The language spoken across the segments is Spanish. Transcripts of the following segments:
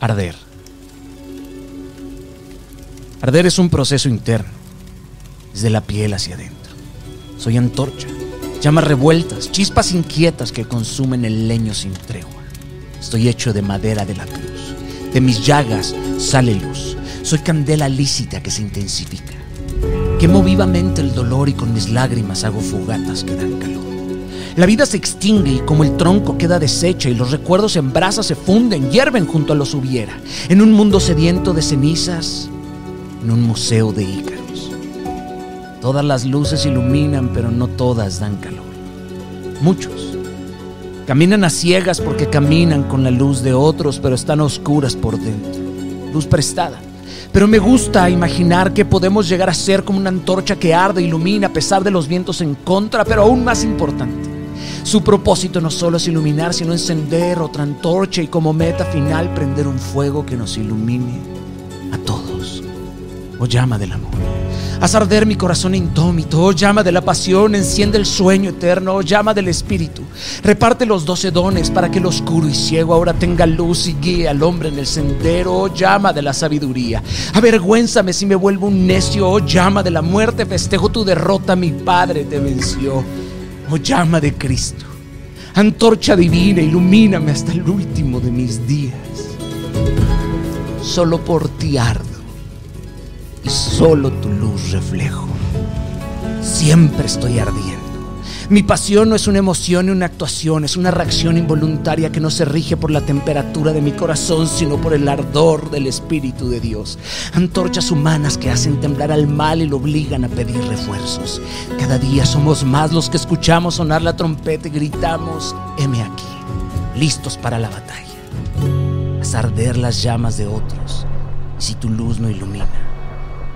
Arder. Arder es un proceso interno, desde la piel hacia adentro. Soy antorcha, llamas revueltas, chispas inquietas que consumen el leño sin tregua. Estoy hecho de madera de la cruz. De mis llagas sale luz. Soy candela lícita que se intensifica. Quemo vivamente el dolor y con mis lágrimas hago fogatas que dan calor. La vida se extingue y como el tronco queda deshecha y los recuerdos en brasas se funden, hierven junto a los hubiera, en un mundo sediento de cenizas, en un museo de ícaros. Todas las luces iluminan, pero no todas dan calor. Muchos caminan a ciegas porque caminan con la luz de otros, pero están oscuras por dentro. Luz prestada. Pero me gusta imaginar que podemos llegar a ser como una antorcha que arde, ilumina a pesar de los vientos en contra, pero aún más importante su propósito no solo es iluminar, sino encender otra antorcha y como meta final prender un fuego que nos ilumine a todos. Oh llama del amor. Haz arder mi corazón indómito, oh llama de la pasión, enciende el sueño eterno, oh llama del espíritu. Reparte los doce dones para que el oscuro y ciego ahora tenga luz y guíe al hombre en el sendero, oh llama de la sabiduría. Avergüénzame si me vuelvo un necio, oh llama de la muerte, festejo tu derrota, mi Padre te venció oh llama de Cristo, antorcha divina, ilumíname hasta el último de mis días. Solo por ti ardo y solo tu luz reflejo. Siempre estoy ardiendo. Mi pasión no es una emoción ni una actuación, es una reacción involuntaria que no se rige por la temperatura de mi corazón, sino por el ardor del Espíritu de Dios. Antorchas humanas que hacen temblar al mal y lo obligan a pedir refuerzos. Cada día somos más los que escuchamos sonar la trompeta y gritamos, heme aquí, listos para la batalla. Haz arder las llamas de otros. Si tu luz no ilumina,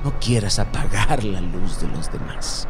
no quieras apagar la luz de los demás.